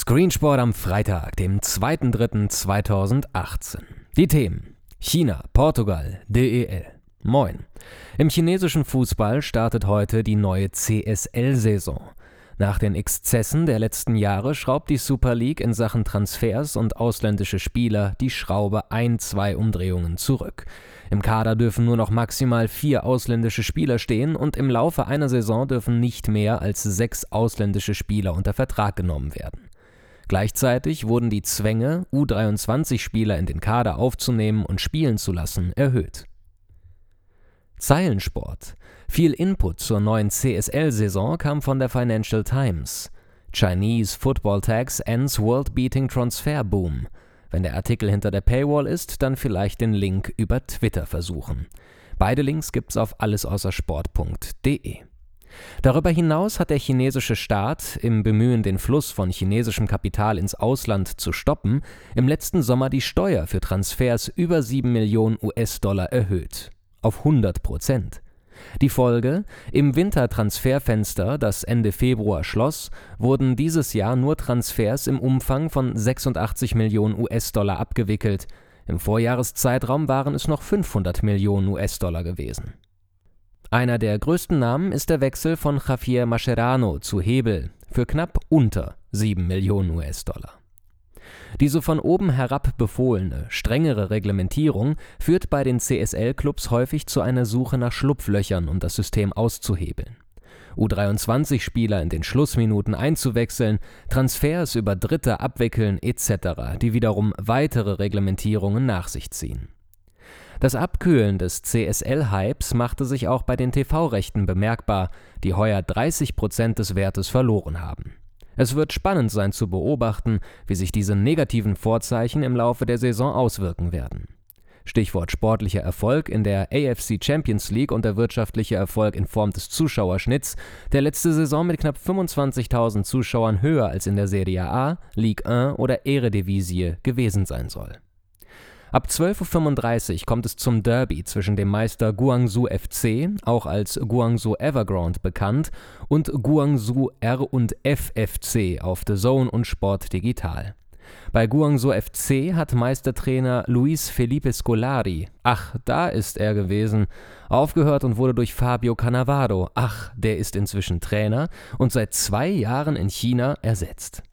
Screensport am Freitag, dem 2.3.2018. Die Themen: China, Portugal, DEL. Moin. Im chinesischen Fußball startet heute die neue CSL-Saison. Nach den Exzessen der letzten Jahre schraubt die Super League in Sachen Transfers und ausländische Spieler die Schraube ein, zwei Umdrehungen zurück. Im Kader dürfen nur noch maximal vier ausländische Spieler stehen und im Laufe einer Saison dürfen nicht mehr als sechs ausländische Spieler unter Vertrag genommen werden. Gleichzeitig wurden die Zwänge, U23-Spieler in den Kader aufzunehmen und spielen zu lassen, erhöht. Zeilensport. Viel Input zur neuen CSL-Saison kam von der Financial Times. Chinese Football Tax ends World Beating Transfer Boom. Wenn der Artikel hinter der Paywall ist, dann vielleicht den Link über Twitter versuchen. Beide Links gibt's auf allesaußersport.de. Darüber hinaus hat der chinesische Staat, im Bemühen, den Fluss von chinesischem Kapital ins Ausland zu stoppen, im letzten Sommer die Steuer für Transfers über 7 Millionen US-Dollar erhöht. Auf 100 Prozent. Die Folge: Im Wintertransferfenster, das Ende Februar schloss, wurden dieses Jahr nur Transfers im Umfang von 86 Millionen US-Dollar abgewickelt. Im Vorjahreszeitraum waren es noch 500 Millionen US-Dollar gewesen einer der größten Namen ist der Wechsel von Javier Mascherano zu Hebel für knapp unter 7 Millionen US-Dollar. Diese von oben herab befohlene, strengere Reglementierung führt bei den CSL-Clubs häufig zu einer Suche nach Schlupflöchern, um das System auszuhebeln. U23-Spieler in den Schlussminuten einzuwechseln, Transfers über Dritte abwickeln etc., die wiederum weitere Reglementierungen nach sich ziehen. Das Abkühlen des CSL-Hypes machte sich auch bei den TV-Rechten bemerkbar, die heuer 30 Prozent des Wertes verloren haben. Es wird spannend sein zu beobachten, wie sich diese negativen Vorzeichen im Laufe der Saison auswirken werden. Stichwort sportlicher Erfolg in der AFC Champions League und der wirtschaftliche Erfolg in Form des Zuschauerschnitts, der letzte Saison mit knapp 25.000 Zuschauern höher als in der Serie A, Ligue 1 oder Eredivisie gewesen sein soll. Ab 12.35 Uhr kommt es zum Derby zwischen dem Meister Guangzhou FC, auch als Guangzhou Evergrande bekannt, und Guangzhou R&F FC auf The Zone und Sport Digital. Bei Guangzhou FC hat Meistertrainer Luis Felipe Scolari, ach, da ist er gewesen, aufgehört und wurde durch Fabio Cannavaro, ach, der ist inzwischen Trainer und seit zwei Jahren in China ersetzt.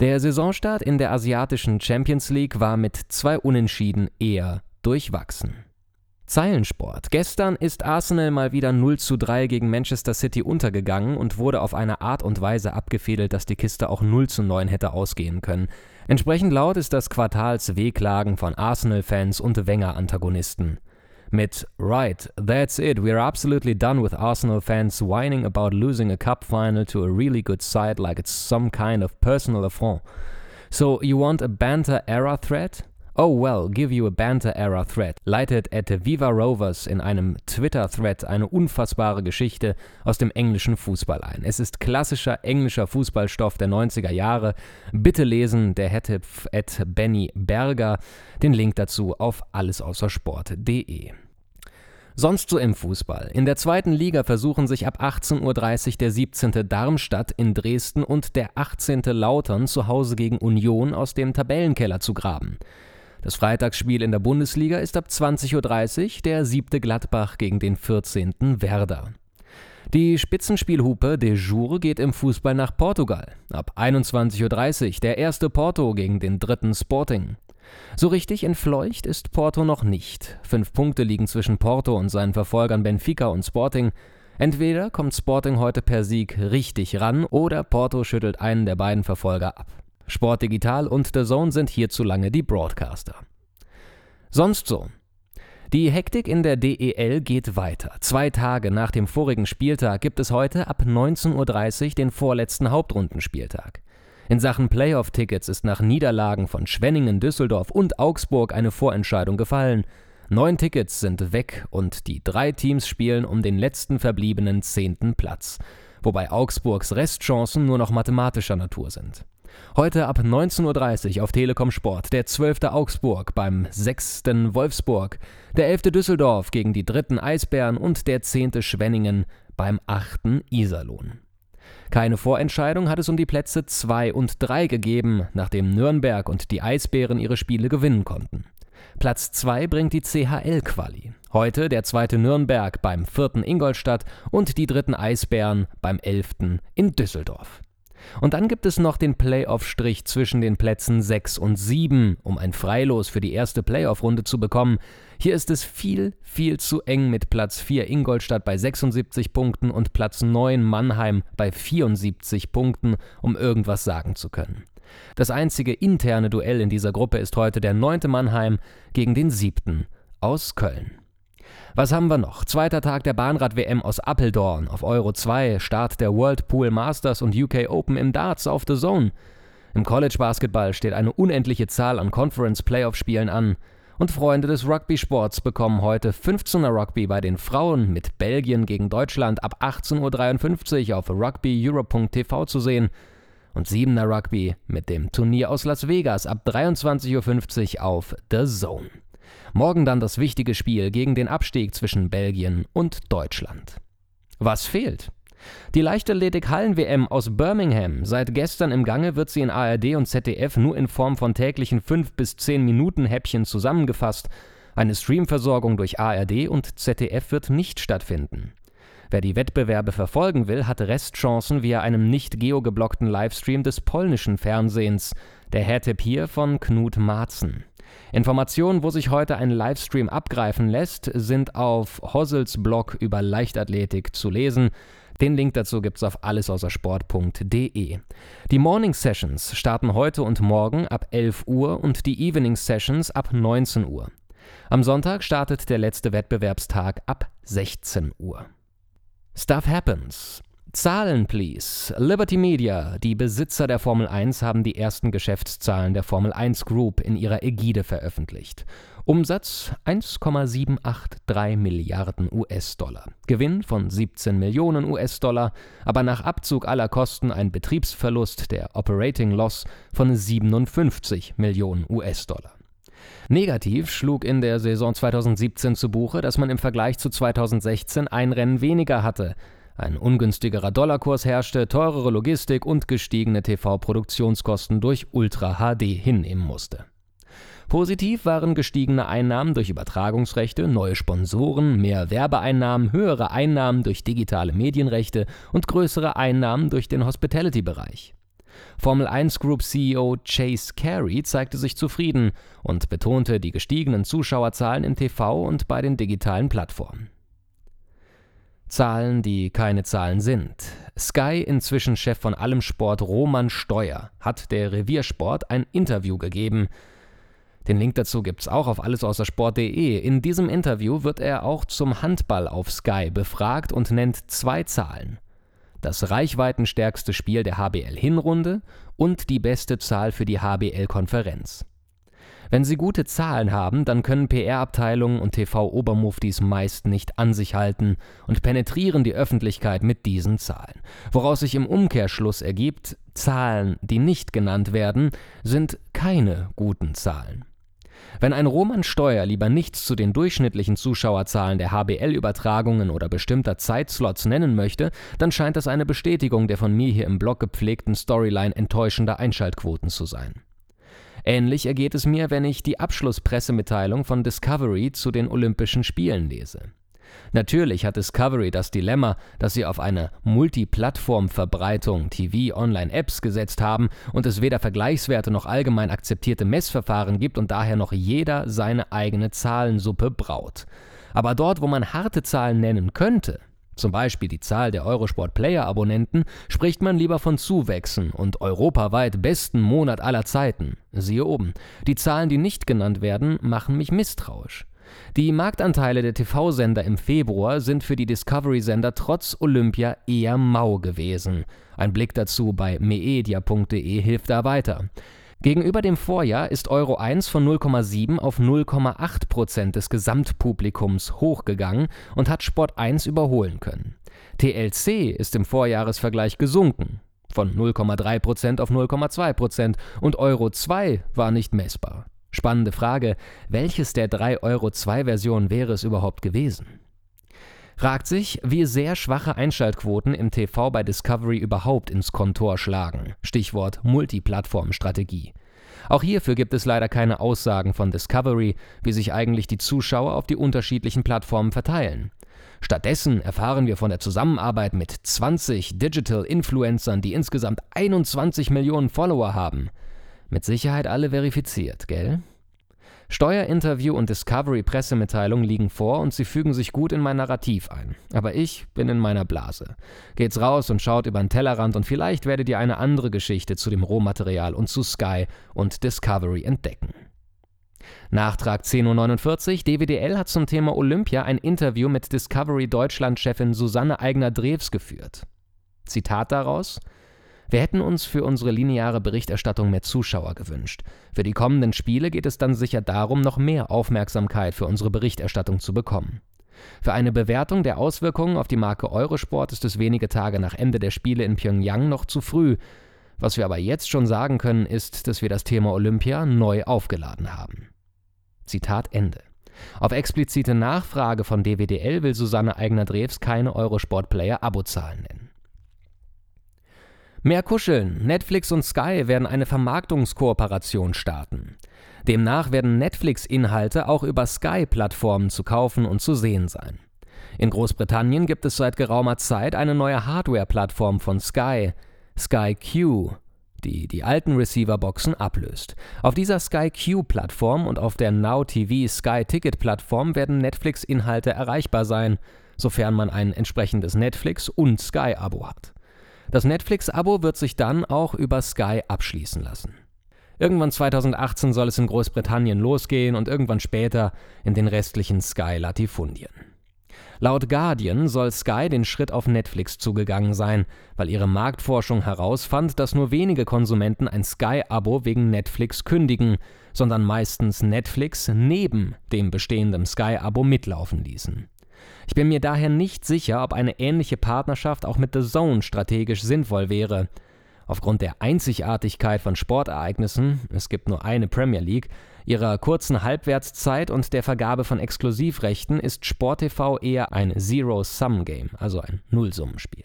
Der Saisonstart in der asiatischen Champions League war mit zwei Unentschieden eher durchwachsen. Zeilensport. Gestern ist Arsenal mal wieder 0 zu 3 gegen Manchester City untergegangen und wurde auf eine Art und Weise abgefädelt, dass die Kiste auch 0 zu 9 hätte ausgehen können. Entsprechend laut ist das Quartalswehklagen von Arsenal-Fans und Wenger-Antagonisten mit Right, that's it, we're absolutely done with Arsenal fans whining about losing a cup final to a really good side like it's some kind of personal affront. So, you want a banter era threat? Oh well, give you a Banter Era Thread, leitet at Viva Rovers in einem Twitter-Thread eine unfassbare Geschichte aus dem englischen Fußball ein. Es ist klassischer englischer Fußballstoff der 90er Jahre. Bitte lesen, der Hettipf at Benny Berger. Den Link dazu auf allesaußersport.de. Sonst so im Fußball. In der zweiten Liga versuchen sich ab 18.30 Uhr der 17. Darmstadt in Dresden und der 18. Lautern zu Hause gegen Union aus dem Tabellenkeller zu graben. Das Freitagsspiel in der Bundesliga ist ab 20.30 Uhr der siebte Gladbach gegen den 14. Werder. Die Spitzenspielhupe de Jour geht im Fußball nach Portugal. Ab 21.30 Uhr der erste Porto gegen den dritten Sporting. So richtig entfleucht ist Porto noch nicht. Fünf Punkte liegen zwischen Porto und seinen Verfolgern Benfica und Sporting. Entweder kommt Sporting heute per Sieg richtig ran oder Porto schüttelt einen der beiden Verfolger ab. Sport Digital und The Zone sind hierzulange die Broadcaster. Sonst so. Die Hektik in der DEL geht weiter. Zwei Tage nach dem vorigen Spieltag gibt es heute ab 19.30 Uhr den vorletzten Hauptrundenspieltag. In Sachen Playoff-Tickets ist nach Niederlagen von Schwenningen, Düsseldorf und Augsburg eine Vorentscheidung gefallen. Neun Tickets sind weg und die drei Teams spielen um den letzten verbliebenen zehnten Platz, wobei Augsburgs Restchancen nur noch mathematischer Natur sind. Heute ab 19.30 Uhr auf Telekom Sport der 12. Augsburg beim 6. Wolfsburg, der 11. Düsseldorf gegen die dritten Eisbären und der 10. Schwenningen beim 8. Iserlohn. Keine Vorentscheidung hat es um die Plätze 2 und 3 gegeben, nachdem Nürnberg und die Eisbären ihre Spiele gewinnen konnten. Platz 2 bringt die CHL-Quali. Heute der zweite Nürnberg beim vierten Ingolstadt und die dritten Eisbären beim elften in Düsseldorf. Und dann gibt es noch den Playoff-Strich zwischen den Plätzen 6 und 7, um ein Freilos für die erste Playoff-Runde zu bekommen. Hier ist es viel, viel zu eng mit Platz 4 Ingolstadt bei 76 Punkten und Platz 9 Mannheim bei 74 Punkten, um irgendwas sagen zu können. Das einzige interne Duell in dieser Gruppe ist heute der 9. Mannheim gegen den 7. aus Köln. Was haben wir noch? Zweiter Tag der Bahnrad-WM aus Appeldorn auf Euro 2, Start der World Pool Masters und UK Open im Darts auf The Zone. Im College Basketball steht eine unendliche Zahl an Conference Playoff Spielen an. Und Freunde des Rugby-Sports bekommen heute 15er Rugby bei den Frauen mit Belgien gegen Deutschland ab 18.53 Uhr auf rugbyeurope.tv zu sehen und 7er Rugby mit dem Turnier aus Las Vegas ab 23.50 Uhr auf The Zone. Morgen dann das wichtige Spiel gegen den Abstieg zwischen Belgien und Deutschland. Was fehlt? Die Leichtathletik-Hallen-WM aus Birmingham. Seit gestern im Gange wird sie in ARD und ZDF nur in Form von täglichen 5 bis 10 Minuten Häppchen zusammengefasst. Eine Streamversorgung durch ARD und ZDF wird nicht stattfinden. Wer die Wettbewerbe verfolgen will, hat Restchancen via einem nicht geogeblockten Livestream des polnischen Fernsehens. Der Hertipp hier von Knut Marzen. Informationen, wo sich heute ein Livestream abgreifen lässt, sind auf Hossels Blog über Leichtathletik zu lesen. Den Link dazu gibt's auf allesaußersport.de. Die Morning Sessions starten heute und morgen ab 11 Uhr und die Evening Sessions ab 19 Uhr. Am Sonntag startet der letzte Wettbewerbstag ab 16 Uhr. Stuff Happens. Zahlen, please. Liberty Media, die Besitzer der Formel 1, haben die ersten Geschäftszahlen der Formel 1 Group in ihrer Ägide veröffentlicht. Umsatz 1,783 Milliarden US-Dollar. Gewinn von 17 Millionen US-Dollar, aber nach Abzug aller Kosten ein Betriebsverlust der Operating Loss von 57 Millionen US-Dollar. Negativ schlug in der Saison 2017 zu Buche, dass man im Vergleich zu 2016 ein Rennen weniger hatte. Ein ungünstigerer Dollarkurs herrschte, teurere Logistik und gestiegene TV-Produktionskosten durch Ultra HD hinnehmen musste. Positiv waren gestiegene Einnahmen durch Übertragungsrechte, neue Sponsoren, mehr Werbeeinnahmen, höhere Einnahmen durch digitale Medienrechte und größere Einnahmen durch den Hospitality-Bereich. Formel 1 Group CEO Chase Carey zeigte sich zufrieden und betonte die gestiegenen Zuschauerzahlen im TV und bei den digitalen Plattformen. Zahlen, die keine Zahlen sind. Sky, inzwischen Chef von allem Sport Roman Steuer, hat der Reviersport ein Interview gegeben. Den Link dazu gibt's auch auf allesaußersport.de. In diesem Interview wird er auch zum Handball auf Sky befragt und nennt zwei Zahlen. Das reichweitenstärkste Spiel der HBL-Hinrunde und die beste Zahl für die HBL-Konferenz. Wenn sie gute Zahlen haben, dann können PR-Abteilungen und TV-Obermuftis meist nicht an sich halten und penetrieren die Öffentlichkeit mit diesen Zahlen. Woraus sich im Umkehrschluss ergibt, Zahlen, die nicht genannt werden, sind keine guten Zahlen. Wenn ein Roman Steuer lieber nichts zu den durchschnittlichen Zuschauerzahlen der HBL-Übertragungen oder bestimmter Zeitslots nennen möchte, dann scheint das eine Bestätigung der von mir hier im Blog gepflegten Storyline enttäuschender Einschaltquoten zu sein. Ähnlich ergeht es mir, wenn ich die Abschlusspressemitteilung von Discovery zu den Olympischen Spielen lese. Natürlich hat Discovery das Dilemma, dass sie auf eine Multiplattform-Verbreitung TV-Online-Apps gesetzt haben und es weder Vergleichswerte noch allgemein akzeptierte Messverfahren gibt und daher noch jeder seine eigene Zahlensuppe braut. Aber dort, wo man harte Zahlen nennen könnte, zum Beispiel die Zahl der Eurosport Player Abonnenten, spricht man lieber von Zuwächsen und europaweit besten Monat aller Zeiten. Siehe oben. Die Zahlen, die nicht genannt werden, machen mich misstrauisch. Die Marktanteile der TV-Sender im Februar sind für die Discovery-Sender trotz Olympia eher mau gewesen. Ein Blick dazu bei meedia.de hilft da weiter. Gegenüber dem Vorjahr ist Euro 1 von 0,7 auf 0,8 Prozent des Gesamtpublikums hochgegangen und hat Sport 1 überholen können. TLC ist im Vorjahresvergleich gesunken von 0,3 Prozent auf 0,2 Prozent und Euro 2 war nicht messbar. Spannende Frage, welches der drei Euro 2 Versionen wäre es überhaupt gewesen? Fragt sich, wie sehr schwache Einschaltquoten im TV bei Discovery überhaupt ins Kontor schlagen. Stichwort Multiplattform-Strategie. Auch hierfür gibt es leider keine Aussagen von Discovery, wie sich eigentlich die Zuschauer auf die unterschiedlichen Plattformen verteilen. Stattdessen erfahren wir von der Zusammenarbeit mit 20 Digital Influencern, die insgesamt 21 Millionen Follower haben. Mit Sicherheit alle verifiziert, gell? Steuerinterview und Discovery-Pressemitteilung liegen vor und sie fügen sich gut in mein Narrativ ein. Aber ich bin in meiner Blase. Geht's raus und schaut über den Tellerrand und vielleicht werdet ihr eine andere Geschichte zu dem Rohmaterial und zu Sky und Discovery entdecken. Nachtrag 10.49 Uhr. DWDL hat zum Thema Olympia ein Interview mit Discovery Deutschland-Chefin Susanne Eigner-Drews geführt. Zitat daraus: wir hätten uns für unsere lineare Berichterstattung mehr Zuschauer gewünscht. Für die kommenden Spiele geht es dann sicher darum, noch mehr Aufmerksamkeit für unsere Berichterstattung zu bekommen. Für eine Bewertung der Auswirkungen auf die Marke Eurosport ist es wenige Tage nach Ende der Spiele in Pyongyang noch zu früh. Was wir aber jetzt schon sagen können, ist, dass wir das Thema Olympia neu aufgeladen haben. Zitat Ende. Auf explizite Nachfrage von DWDL will Susanne Eigner-Drews keine Eurosport-Player-Abozahlen nennen. Mehr kuscheln. Netflix und Sky werden eine Vermarktungskooperation starten. Demnach werden Netflix-Inhalte auch über Sky-Plattformen zu kaufen und zu sehen sein. In Großbritannien gibt es seit geraumer Zeit eine neue Hardware-Plattform von Sky, Sky Q, die die alten Receiver-Boxen ablöst. Auf dieser Sky Q-Plattform und auf der Now TV Sky Ticket-Plattform werden Netflix-Inhalte erreichbar sein, sofern man ein entsprechendes Netflix- und Sky-Abo hat. Das Netflix-Abo wird sich dann auch über Sky abschließen lassen. Irgendwann 2018 soll es in Großbritannien losgehen und irgendwann später in den restlichen Sky-Latifundien. Laut Guardian soll Sky den Schritt auf Netflix zugegangen sein, weil ihre Marktforschung herausfand, dass nur wenige Konsumenten ein Sky-Abo wegen Netflix kündigen, sondern meistens Netflix neben dem bestehenden Sky-Abo mitlaufen ließen. Ich bin mir daher nicht sicher, ob eine ähnliche Partnerschaft auch mit The Zone strategisch sinnvoll wäre. Aufgrund der Einzigartigkeit von Sportereignissen, es gibt nur eine Premier League, ihrer kurzen Halbwertszeit und der Vergabe von Exklusivrechten ist SportTV eher ein Zero-Sum-Game, also ein Nullsummenspiel.